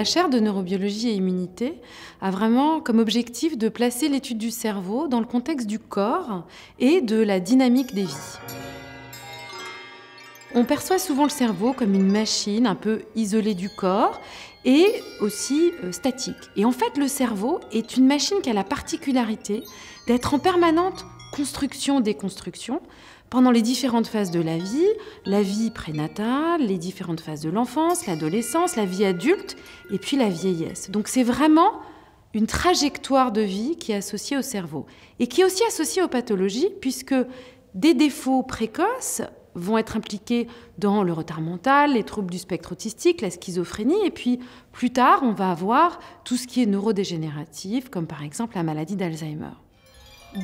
La chaire de neurobiologie et immunité a vraiment comme objectif de placer l'étude du cerveau dans le contexte du corps et de la dynamique des vies. On perçoit souvent le cerveau comme une machine un peu isolée du corps et aussi euh, statique. Et en fait, le cerveau est une machine qui a la particularité d'être en permanente construction-déconstruction pendant les différentes phases de la vie, la vie prénatale, les différentes phases de l'enfance, l'adolescence, la vie adulte et puis la vieillesse. Donc c'est vraiment une trajectoire de vie qui est associée au cerveau et qui est aussi associée aux pathologies puisque des défauts précoces vont être impliqués dans le retard mental, les troubles du spectre autistique, la schizophrénie, et puis plus tard, on va avoir tout ce qui est neurodégénératif, comme par exemple la maladie d'Alzheimer.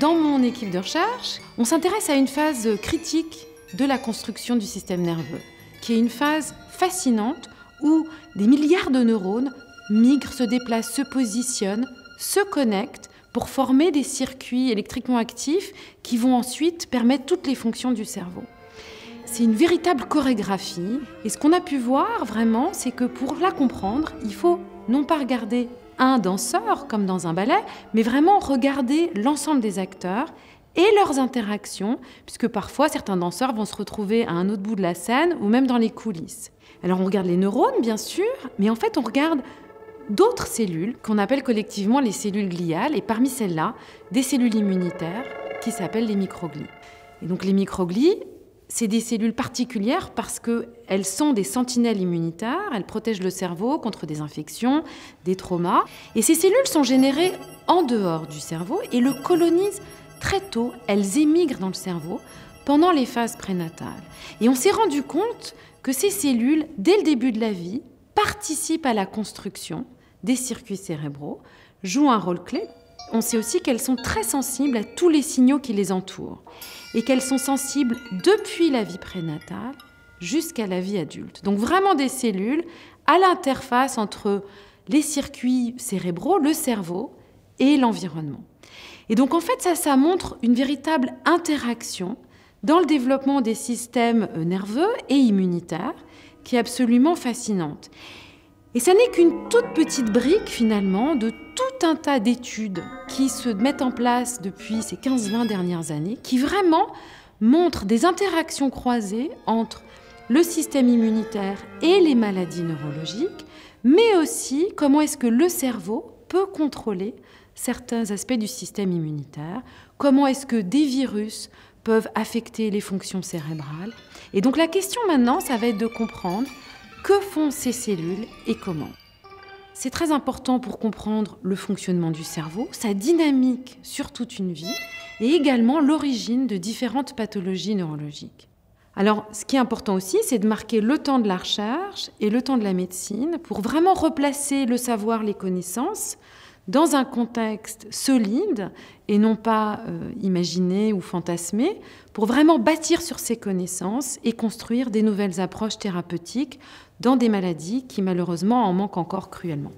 Dans mon équipe de recherche, on s'intéresse à une phase critique de la construction du système nerveux, qui est une phase fascinante où des milliards de neurones migrent, se déplacent, se positionnent, se connectent pour former des circuits électriquement actifs qui vont ensuite permettre toutes les fonctions du cerveau. C'est une véritable chorégraphie. Et ce qu'on a pu voir vraiment, c'est que pour la comprendre, il faut non pas regarder un danseur comme dans un ballet, mais vraiment regarder l'ensemble des acteurs et leurs interactions, puisque parfois certains danseurs vont se retrouver à un autre bout de la scène ou même dans les coulisses. Alors on regarde les neurones, bien sûr, mais en fait on regarde d'autres cellules qu'on appelle collectivement les cellules gliales, et parmi celles-là, des cellules immunitaires qui s'appellent les microglies. Et donc les microglies, c'est des cellules particulières parce qu'elles sont des sentinelles immunitaires, elles protègent le cerveau contre des infections, des traumas. Et ces cellules sont générées en dehors du cerveau et le colonisent très tôt. Elles émigrent dans le cerveau pendant les phases prénatales. Et on s'est rendu compte que ces cellules, dès le début de la vie, participent à la construction des circuits cérébraux, jouent un rôle clé on sait aussi qu'elles sont très sensibles à tous les signaux qui les entourent et qu'elles sont sensibles depuis la vie prénatale jusqu'à la vie adulte. Donc vraiment des cellules à l'interface entre les circuits cérébraux, le cerveau et l'environnement. Et donc en fait ça, ça montre une véritable interaction dans le développement des systèmes nerveux et immunitaires qui est absolument fascinante. Et ça n'est qu'une toute petite brique finalement de tout un tas d'études qui se mettent en place depuis ces 15-20 dernières années, qui vraiment montrent des interactions croisées entre le système immunitaire et les maladies neurologiques, mais aussi comment est-ce que le cerveau peut contrôler certains aspects du système immunitaire, comment est-ce que des virus peuvent affecter les fonctions cérébrales. Et donc la question maintenant, ça va être de comprendre que font ces cellules et comment C'est très important pour comprendre le fonctionnement du cerveau, sa dynamique sur toute une vie et également l'origine de différentes pathologies neurologiques. Alors, ce qui est important aussi, c'est de marquer le temps de la recherche et le temps de la médecine pour vraiment replacer le savoir, les connaissances dans un contexte solide et non pas euh, imaginé ou fantasmé, pour vraiment bâtir sur ces connaissances et construire des nouvelles approches thérapeutiques dans des maladies qui malheureusement en manquent encore cruellement.